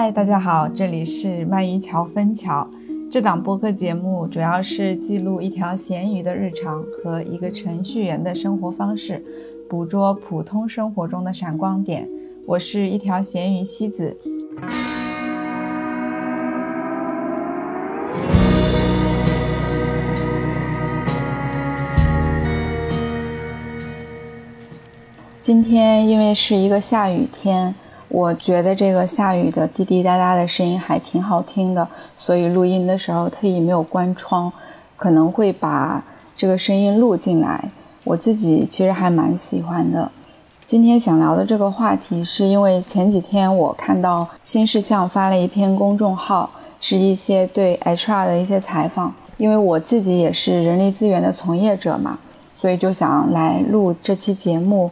嗨，大家好，这里是鳗鱼桥分桥。这档播客节目主要是记录一条咸鱼的日常和一个程序员的生活方式，捕捉普通生活中的闪光点。我是一条咸鱼西子。今天因为是一个下雨天。我觉得这个下雨的滴滴答答的声音还挺好听的，所以录音的时候特意没有关窗，可能会把这个声音录进来。我自己其实还蛮喜欢的。今天想聊的这个话题，是因为前几天我看到新事项发了一篇公众号，是一些对 HR 的一些采访。因为我自己也是人力资源的从业者嘛，所以就想来录这期节目。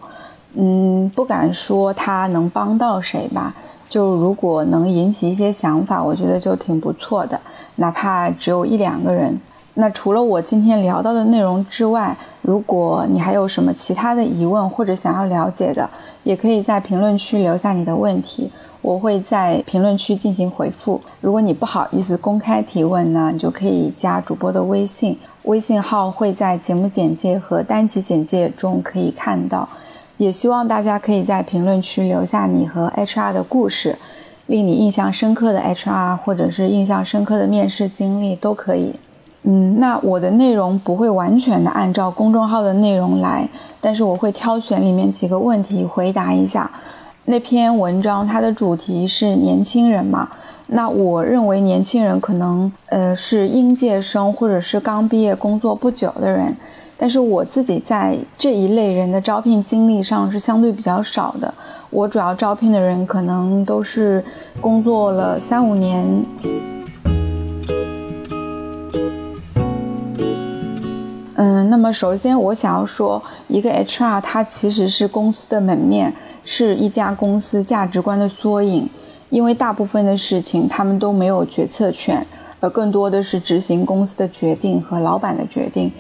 嗯，不敢说它能帮到谁吧。就如果能引起一些想法，我觉得就挺不错的。哪怕只有一两个人。那除了我今天聊到的内容之外，如果你还有什么其他的疑问或者想要了解的，也可以在评论区留下你的问题，我会在评论区进行回复。如果你不好意思公开提问呢，你就可以加主播的微信，微信号会在节目简介和单集简介中可以看到。也希望大家可以在评论区留下你和 HR 的故事，令你印象深刻的 HR 或者是印象深刻的面试经历都可以。嗯，那我的内容不会完全的按照公众号的内容来，但是我会挑选里面几个问题回答一下。那篇文章它的主题是年轻人嘛？那我认为年轻人可能呃是应届生或者是刚毕业工作不久的人。但是我自己在这一类人的招聘经历上是相对比较少的，我主要招聘的人可能都是工作了三五年。嗯，那么首先我想要说，一个 HR 它其实是公司的门面，是一家公司价值观的缩影，因为大部分的事情他们都没有决策权，而更多的是执行公司的决定和老板的决定。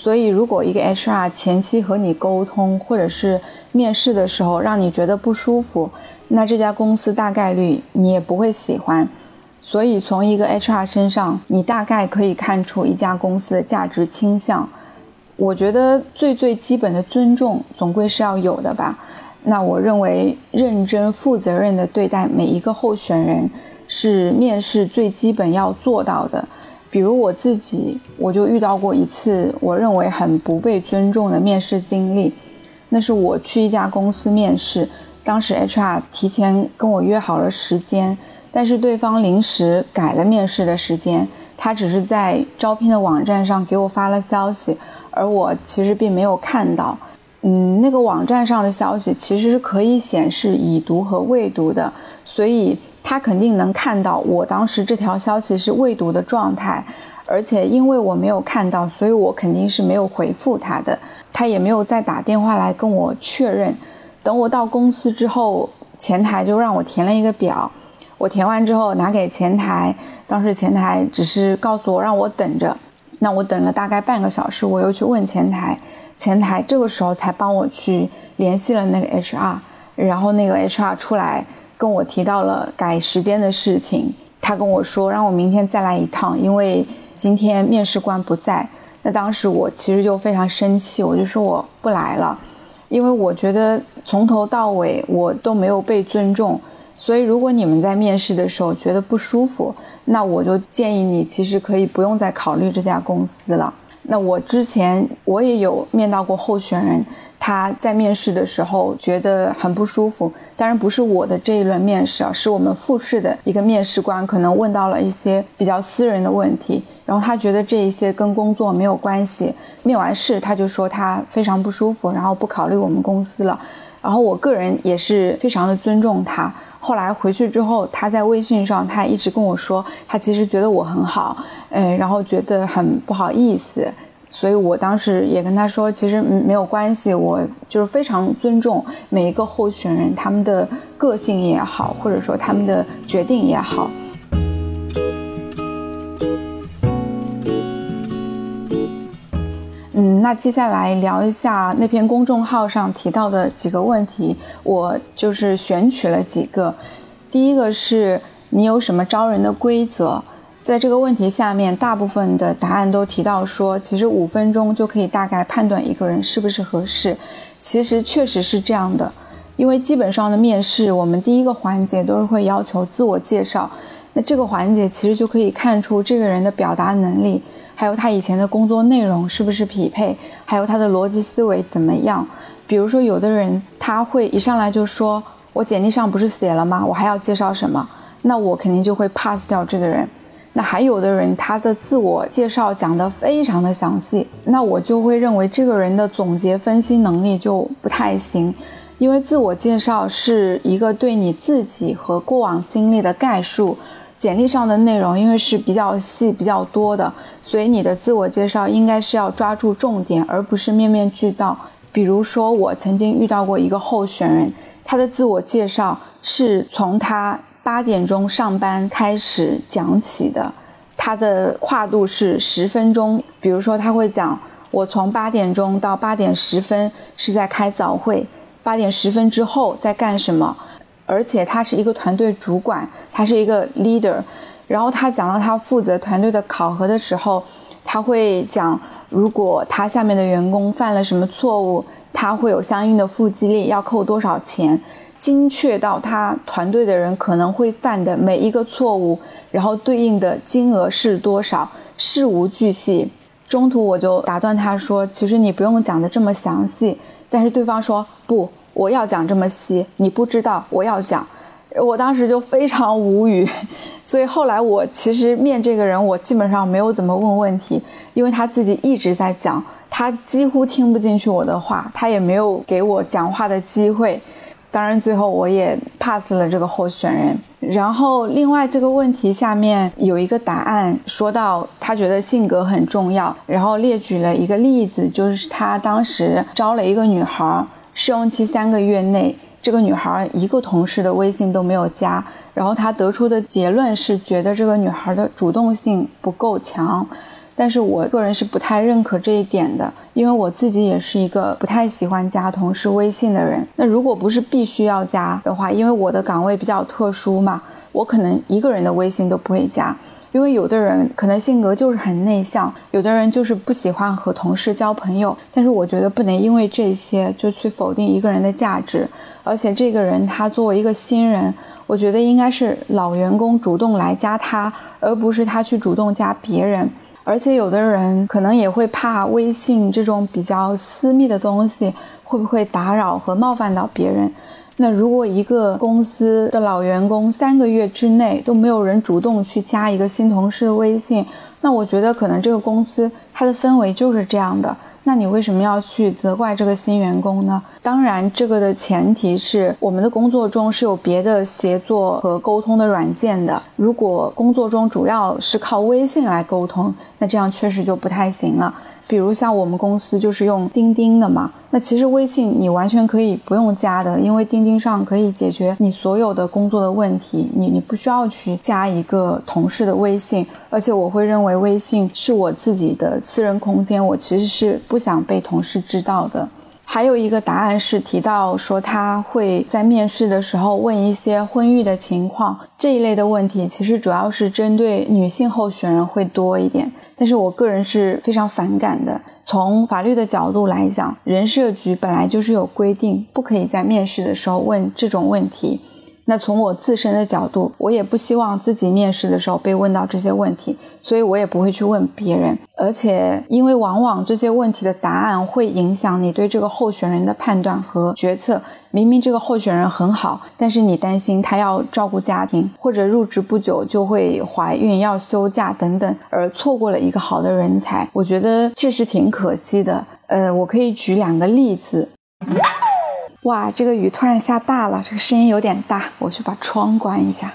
所以，如果一个 HR 前期和你沟通，或者是面试的时候让你觉得不舒服，那这家公司大概率你也不会喜欢。所以，从一个 HR 身上，你大概可以看出一家公司的价值倾向。我觉得最最基本的尊重总归是要有的吧。那我认为，认真负责任的对待每一个候选人，是面试最基本要做到的。比如我自己，我就遇到过一次我认为很不被尊重的面试经历。那是我去一家公司面试，当时 HR 提前跟我约好了时间，但是对方临时改了面试的时间。他只是在招聘的网站上给我发了消息，而我其实并没有看到。嗯，那个网站上的消息其实是可以显示已读和未读的，所以。他肯定能看到我当时这条消息是未读的状态，而且因为我没有看到，所以我肯定是没有回复他的。他也没有再打电话来跟我确认。等我到公司之后，前台就让我填了一个表，我填完之后拿给前台，当时前台只是告诉我让我等着。那我等了大概半个小时，我又去问前台，前台这个时候才帮我去联系了那个 HR，然后那个 HR 出来。跟我提到了改时间的事情，他跟我说让我明天再来一趟，因为今天面试官不在。那当时我其实就非常生气，我就说我不来了，因为我觉得从头到尾我都没有被尊重。所以如果你们在面试的时候觉得不舒服，那我就建议你其实可以不用再考虑这家公司了。那我之前我也有面到过候选人。他在面试的时候觉得很不舒服，当然不是我的这一轮面试啊，是我们复试的一个面试官可能问到了一些比较私人的问题，然后他觉得这一些跟工作没有关系。面完试他就说他非常不舒服，然后不考虑我们公司了。然后我个人也是非常的尊重他。后来回去之后，他在微信上他一直跟我说，他其实觉得我很好，嗯，然后觉得很不好意思。所以我当时也跟他说，其实没有关系，我就是非常尊重每一个候选人，他们的个性也好，或者说他们的决定也好。那接下来聊一下那篇公众号上提到的几个问题，我就是选取了几个。第一个是你有什么招人的规则？在这个问题下面，大部分的答案都提到说，其实五分钟就可以大概判断一个人是不是合适。其实确实是这样的，因为基本上的面试，我们第一个环节都是会要求自我介绍。那这个环节其实就可以看出这个人的表达能力，还有他以前的工作内容是不是匹配，还有他的逻辑思维怎么样。比如说，有的人他会一上来就说：“我简历上不是写了吗？我还要介绍什么？”那我肯定就会 pass 掉这个人。那还有的人，他的自我介绍讲得非常的详细，那我就会认为这个人的总结分析能力就不太行，因为自我介绍是一个对你自己和过往经历的概述，简历上的内容因为是比较细比较多的，所以你的自我介绍应该是要抓住重点，而不是面面俱到。比如说，我曾经遇到过一个候选人，他的自我介绍是从他。八点钟上班开始讲起的，他的跨度是十分钟。比如说，他会讲我从八点钟到八点十分是在开早会，八点十分之后在干什么？而且他是一个团队主管，他是一个 leader。然后他讲到他负责团队的考核的时候，他会讲如果他下面的员工犯了什么错误，他会有相应的负激励，要扣多少钱。精确到他团队的人可能会犯的每一个错误，然后对应的金额是多少，事无巨细。中途我就打断他说：“其实你不用讲的这么详细。”但是对方说：“不，我要讲这么细，你不知道我要讲。”我当时就非常无语。所以后来我其实面这个人，我基本上没有怎么问问题，因为他自己一直在讲，他几乎听不进去我的话，他也没有给我讲话的机会。当然，最后我也 pass 了这个候选人。然后，另外这个问题下面有一个答案，说到他觉得性格很重要，然后列举了一个例子，就是他当时招了一个女孩，试用期三个月内，这个女孩一个同事的微信都没有加，然后他得出的结论是觉得这个女孩的主动性不够强。但是我个人是不太认可这一点的，因为我自己也是一个不太喜欢加同事微信的人。那如果不是必须要加的话，因为我的岗位比较特殊嘛，我可能一个人的微信都不会加。因为有的人可能性格就是很内向，有的人就是不喜欢和同事交朋友。但是我觉得不能因为这些就去否定一个人的价值。而且这个人他作为一个新人，我觉得应该是老员工主动来加他，而不是他去主动加别人。而且有的人可能也会怕微信这种比较私密的东西会不会打扰和冒犯到别人。那如果一个公司的老员工三个月之内都没有人主动去加一个新同事的微信，那我觉得可能这个公司它的氛围就是这样的。那你为什么要去责怪这个新员工呢？当然，这个的前提是我们的工作中是有别的协作和沟通的软件的。如果工作中主要是靠微信来沟通，那这样确实就不太行了。比如像我们公司就是用钉钉的嘛，那其实微信你完全可以不用加的，因为钉钉上可以解决你所有的工作的问题，你你不需要去加一个同事的微信，而且我会认为微信是我自己的私人空间，我其实是不想被同事知道的。还有一个答案是提到说他会在面试的时候问一些婚育的情况这一类的问题，其实主要是针对女性候选人会多一点，但是我个人是非常反感的。从法律的角度来讲，人社局本来就是有规定，不可以在面试的时候问这种问题。那从我自身的角度，我也不希望自己面试的时候被问到这些问题，所以我也不会去问别人。而且，因为往往这些问题的答案会影响你对这个候选人的判断和决策。明明这个候选人很好，但是你担心他要照顾家庭，或者入职不久就会怀孕要休假等等，而错过了一个好的人才，我觉得确实挺可惜的。呃，我可以举两个例子。哇，这个雨突然下大了，这个声音有点大，我去把窗关一下。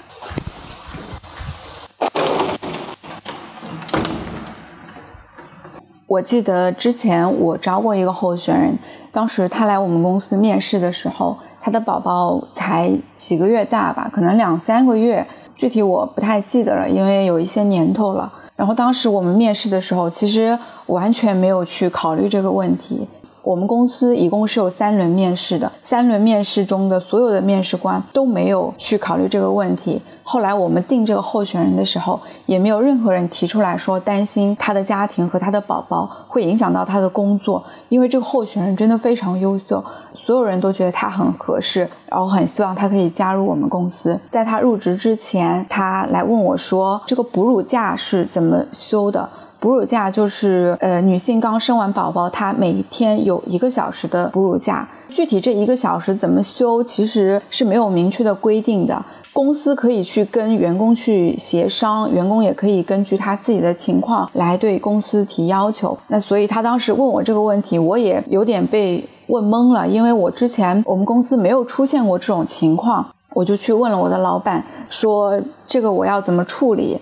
我记得之前我招过一个候选人，当时他来我们公司面试的时候，他的宝宝才几个月大吧，可能两三个月，具体我不太记得了，因为有一些年头了。然后当时我们面试的时候，其实完全没有去考虑这个问题。我们公司一共是有三轮面试的，三轮面试中的所有的面试官都没有去考虑这个问题。后来我们定这个候选人的时候，也没有任何人提出来说担心他的家庭和他的宝宝会影响到他的工作，因为这个候选人真的非常优秀，所有人都觉得他很合适，然后很希望他可以加入我们公司。在他入职之前，他来问我说：“这个哺乳假是怎么休的？”哺乳假就是，呃，女性刚生完宝宝，她每天有一个小时的哺乳假。具体这一个小时怎么休，其实是没有明确的规定的。公司可以去跟员工去协商，员工也可以根据他自己的情况来对公司提要求。那所以他当时问我这个问题，我也有点被问懵了，因为我之前我们公司没有出现过这种情况，我就去问了我的老板，说这个我要怎么处理。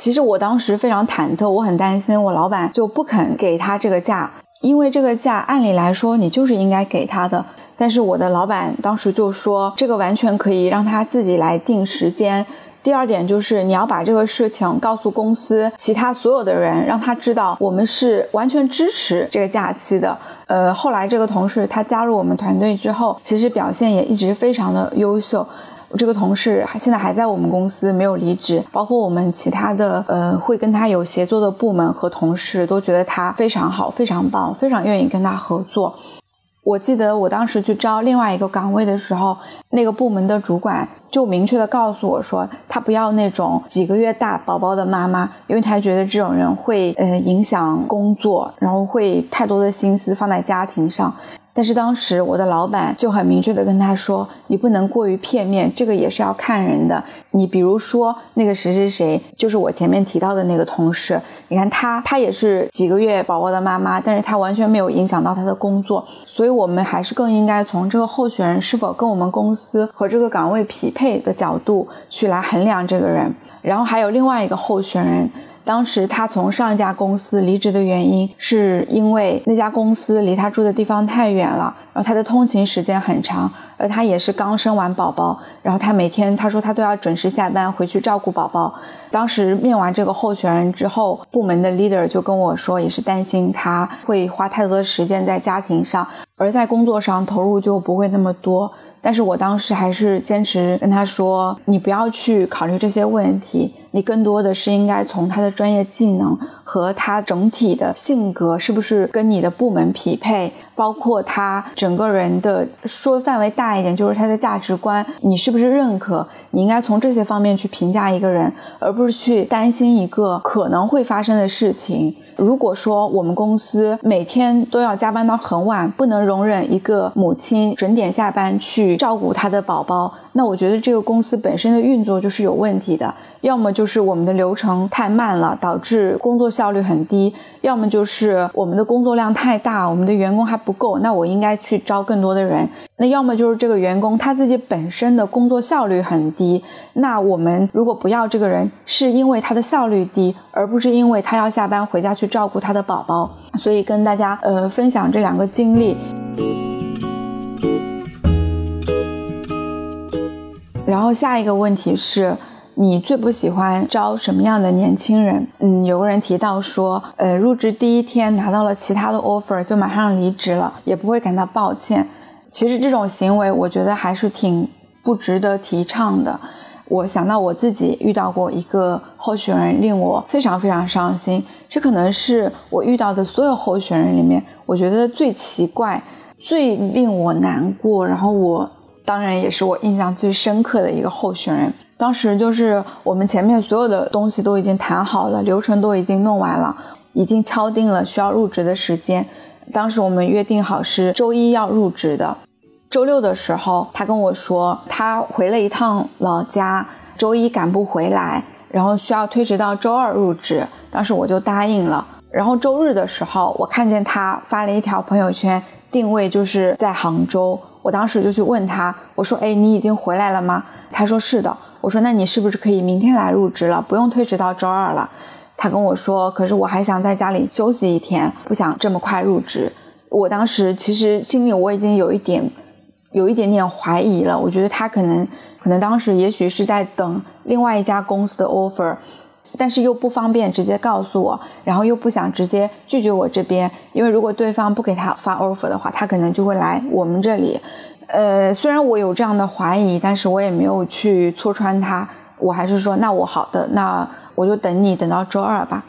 其实我当时非常忐忑，我很担心我老板就不肯给他这个假，因为这个假按理来说你就是应该给他的。但是我的老板当时就说，这个完全可以让他自己来定时间。第二点就是你要把这个事情告诉公司其他所有的人，让他知道我们是完全支持这个假期的。呃，后来这个同事他加入我们团队之后，其实表现也一直非常的优秀。我这个同事现在还在我们公司，没有离职。包括我们其他的呃会跟他有协作的部门和同事都觉得他非常好，非常棒，非常愿意跟他合作。我记得我当时去招另外一个岗位的时候，那个部门的主管就明确的告诉我说，他不要那种几个月大宝宝的妈妈，因为他觉得这种人会呃影响工作，然后会太多的心思放在家庭上。但是当时我的老板就很明确的跟他说：“你不能过于片面，这个也是要看人的。你比如说那个谁谁谁，就是我前面提到的那个同事，你看他，他也是几个月宝宝的妈妈，但是他完全没有影响到他的工作。所以我们还是更应该从这个候选人是否跟我们公司和这个岗位匹配的角度去来衡量这个人。然后还有另外一个候选人。”当时他从上一家公司离职的原因，是因为那家公司离他住的地方太远了，然后他的通勤时间很长，而他也是刚生完宝宝，然后他每天他说他都要准时下班回去照顾宝宝。当时面完这个候选人之后，部门的 leader 就跟我说，也是担心他会花太多的时间在家庭上，而在工作上投入就不会那么多。但是我当时还是坚持跟他说，你不要去考虑这些问题，你更多的是应该从他的专业技能和他整体的性格是不是跟你的部门匹配，包括他整个人的说范围大一点，就是他的价值观，你是不是认可？你应该从这些方面去评价一个人，而不是去担心一个可能会发生的事情。如果说我们公司每天都要加班到很晚，不能容忍一个母亲准点下班去照顾她的宝宝，那我觉得这个公司本身的运作就是有问题的。要么就是我们的流程太慢了，导致工作效率很低；要么就是我们的工作量太大，我们的员工还不够。那我应该去招更多的人。那要么就是这个员工他自己本身的工作效率很低。那我们如果不要这个人，是因为他的效率低，而不是因为他要下班回家去照顾他的宝宝。所以跟大家呃分享这两个经历。然后下一个问题是。你最不喜欢招什么样的年轻人？嗯，有个人提到说，呃，入职第一天拿到了其他的 offer 就马上离职了，也不会感到抱歉。其实这种行为，我觉得还是挺不值得提倡的。我想到我自己遇到过一个候选人，令我非常非常伤心。这可能是我遇到的所有候选人里面，我觉得最奇怪、最令我难过，然后我当然也是我印象最深刻的一个候选人。当时就是我们前面所有的东西都已经谈好了，流程都已经弄完了，已经敲定了需要入职的时间。当时我们约定好是周一要入职的，周六的时候他跟我说他回了一趟老家，周一赶不回来，然后需要推迟到周二入职。当时我就答应了。然后周日的时候，我看见他发了一条朋友圈，定位就是在杭州。我当时就去问他，我说：“哎，你已经回来了吗？”他说：“是的。”我说，那你是不是可以明天来入职了？不用推迟到周二了。他跟我说，可是我还想在家里休息一天，不想这么快入职。我当时其实心里我已经有一点，有一点点怀疑了。我觉得他可能，可能当时也许是在等另外一家公司的 offer。但是又不方便直接告诉我，然后又不想直接拒绝我这边，因为如果对方不给他发 offer 的话，他可能就会来我们这里。呃，虽然我有这样的怀疑，但是我也没有去戳穿他，我还是说，那我好的，那我就等你等到周二吧。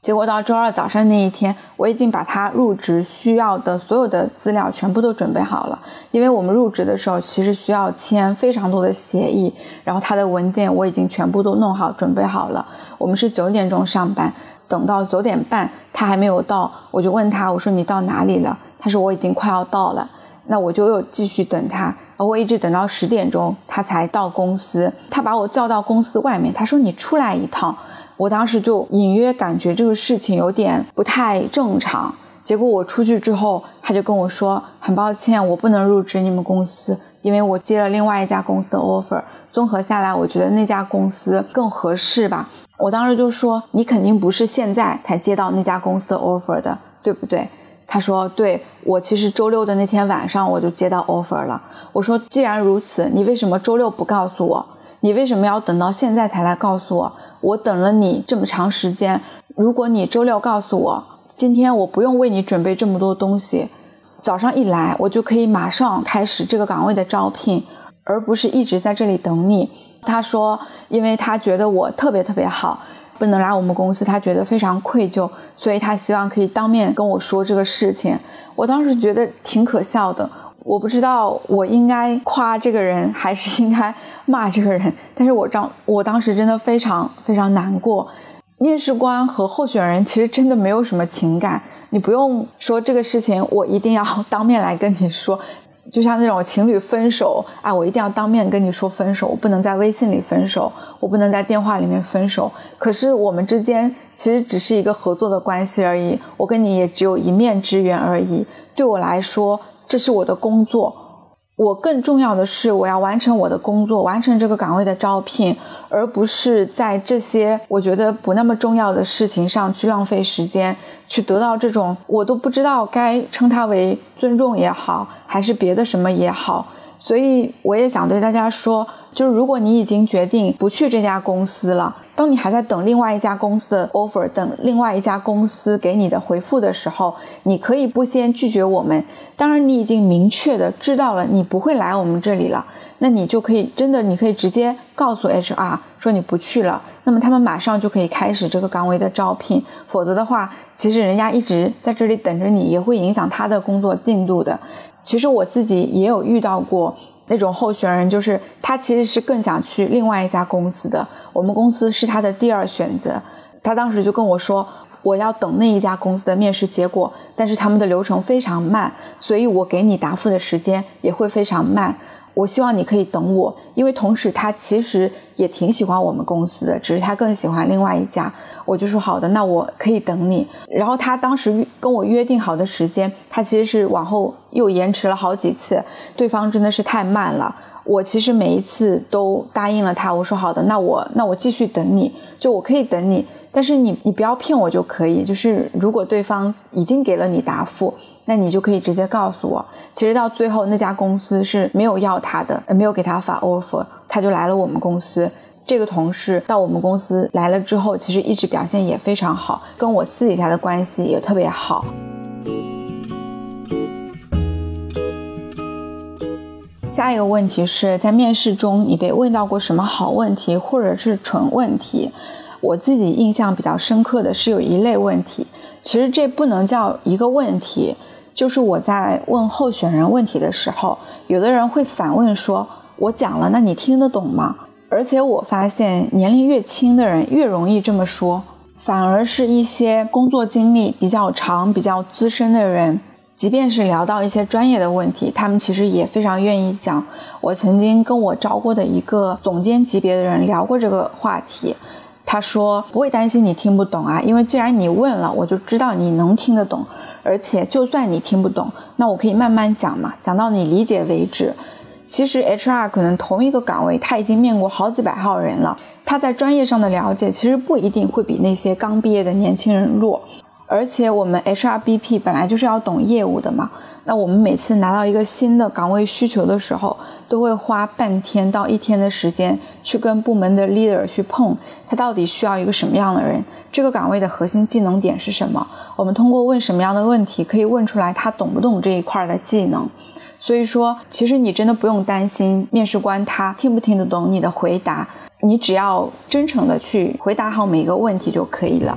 结果到周二早上那一天，我已经把他入职需要的所有的资料全部都准备好了。因为我们入职的时候，其实需要签非常多的协议，然后他的文件我已经全部都弄好准备好了。我们是九点钟上班，等到九点半他还没有到，我就问他，我说你到哪里了？他说我已经快要到了。那我就又继续等他，而我一直等到十点钟他才到公司。他把我叫到公司外面，他说你出来一趟。我当时就隐约感觉这个事情有点不太正常。结果我出去之后，他就跟我说：“很抱歉，我不能入职你们公司，因为我接了另外一家公司的 offer。综合下来，我觉得那家公司更合适吧。”我当时就说：“你肯定不是现在才接到那家公司的 offer 的，对不对？”他说：“对我其实周六的那天晚上我就接到 offer 了。”我说：“既然如此，你为什么周六不告诉我？你为什么要等到现在才来告诉我？”我等了你这么长时间，如果你周六告诉我，今天我不用为你准备这么多东西，早上一来我就可以马上开始这个岗位的招聘，而不是一直在这里等你。他说，因为他觉得我特别特别好，不能来我们公司，他觉得非常愧疚，所以他希望可以当面跟我说这个事情。我当时觉得挺可笑的。我不知道我应该夸这个人还是应该骂这个人，但是我当我当时真的非常非常难过。面试官和候选人其实真的没有什么情感，你不用说这个事情，我一定要当面来跟你说。就像那种情侣分手啊，我一定要当面跟你说分手，我不能在微信里分手，我不能在电话里面分手。可是我们之间其实只是一个合作的关系而已，我跟你也只有一面之缘而已。对我来说。这是我的工作，我更重要的是我要完成我的工作，完成这个岗位的招聘，而不是在这些我觉得不那么重要的事情上去浪费时间，去得到这种我都不知道该称它为尊重也好，还是别的什么也好。所以我也想对大家说，就是如果你已经决定不去这家公司了。当你还在等另外一家公司的 offer，等另外一家公司给你的回复的时候，你可以不先拒绝我们。当然，你已经明确的知道了你不会来我们这里了，那你就可以真的，你可以直接告诉 HR 说你不去了。那么他们马上就可以开始这个岗位的招聘。否则的话，其实人家一直在这里等着你，也会影响他的工作进度的。其实我自己也有遇到过。那种候选人就是他，其实是更想去另外一家公司的。我们公司是他的第二选择。他当时就跟我说，我要等那一家公司的面试结果，但是他们的流程非常慢，所以我给你答复的时间也会非常慢。我希望你可以等我，因为同时他其实也挺喜欢我们公司的，只是他更喜欢另外一家。我就说好的，那我可以等你。然后他当时跟我约定好的时间，他其实是往后又延迟了好几次。对方真的是太慢了。我其实每一次都答应了他，我说好的，那我那我继续等你，就我可以等你，但是你你不要骗我就可以。就是如果对方已经给了你答复，那你就可以直接告诉我。其实到最后那家公司是没有要他的，没有给他发 offer，他就来了我们公司。这个同事到我们公司来了之后，其实一直表现也非常好，跟我私底下的关系也特别好。下一个问题是在面试中，你被问到过什么好问题或者是蠢问题？我自己印象比较深刻的是有一类问题，其实这不能叫一个问题，就是我在问候选人问题的时候，有的人会反问说：“我讲了，那你听得懂吗？”而且我发现，年龄越轻的人越容易这么说，反而是一些工作经历比较长、比较资深的人，即便是聊到一些专业的问题，他们其实也非常愿意讲。我曾经跟我招过的一个总监级别的人聊过这个话题，他说不会担心你听不懂啊，因为既然你问了，我就知道你能听得懂，而且就算你听不懂，那我可以慢慢讲嘛，讲到你理解为止。其实 HR 可能同一个岗位，他已经面过好几百号人了，他在专业上的了解其实不一定会比那些刚毕业的年轻人弱。而且我们 HRBP 本来就是要懂业务的嘛，那我们每次拿到一个新的岗位需求的时候，都会花半天到一天的时间去跟部门的 leader 去碰，他到底需要一个什么样的人，这个岗位的核心技能点是什么？我们通过问什么样的问题，可以问出来他懂不懂这一块的技能。所以说，其实你真的不用担心面试官他听不听得懂你的回答，你只要真诚的去回答好每一个问题就可以了。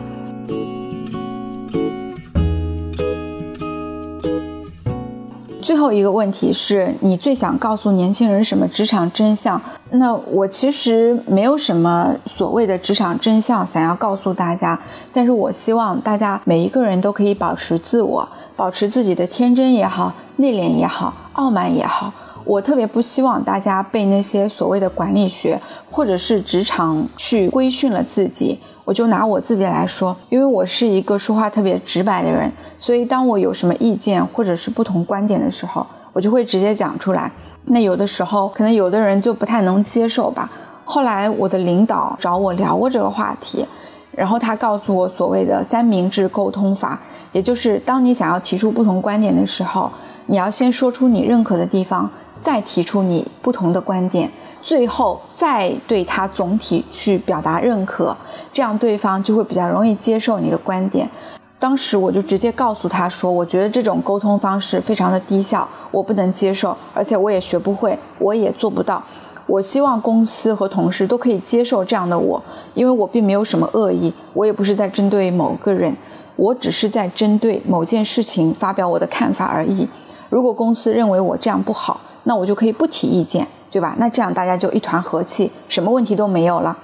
最后一个问题是你最想告诉年轻人什么职场真相？那我其实没有什么所谓的职场真相想要告诉大家，但是我希望大家每一个人都可以保持自我，保持自己的天真也好，内敛也好，傲慢也好。我特别不希望大家被那些所谓的管理学或者是职场去规训了自己。我就拿我自己来说，因为我是一个说话特别直白的人，所以当我有什么意见或者是不同观点的时候，我就会直接讲出来。那有的时候可能有的人就不太能接受吧。后来我的领导找我聊过这个话题，然后他告诉我所谓的三明治沟通法，也就是当你想要提出不同观点的时候，你要先说出你认可的地方，再提出你不同的观点，最后再对他总体去表达认可。这样对方就会比较容易接受你的观点。当时我就直接告诉他说：“我觉得这种沟通方式非常的低效，我不能接受，而且我也学不会，我也做不到。我希望公司和同事都可以接受这样的我，因为我并没有什么恶意，我也不是在针对某个人，我只是在针对某件事情发表我的看法而已。如果公司认为我这样不好，那我就可以不提意见，对吧？那这样大家就一团和气，什么问题都没有了。”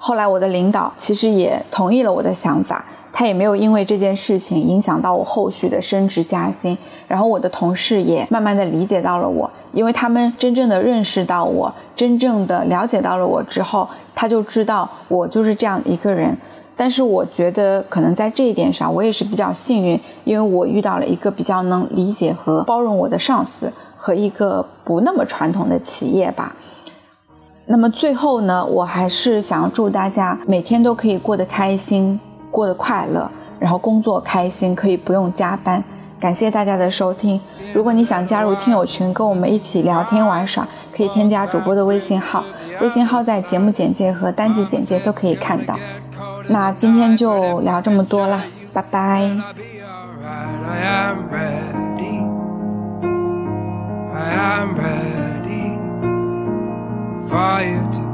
后来我的领导其实也同意了我的想法，他也没有因为这件事情影响到我后续的升职加薪。然后我的同事也慢慢的理解到了我，因为他们真正的认识到我，真正的了解到了我之后，他就知道我就是这样一个人。但是我觉得可能在这一点上，我也是比较幸运，因为我遇到了一个比较能理解和包容我的上司和一个不那么传统的企业吧。那么最后呢，我还是想要祝大家每天都可以过得开心，过得快乐，然后工作开心，可以不用加班。感谢大家的收听。如果你想加入听友群，跟我们一起聊天玩耍，可以添加主播的微信号，微信号在节目简介和单集简介都可以看到。那今天就聊这么多了，拜拜。I'm ready for you to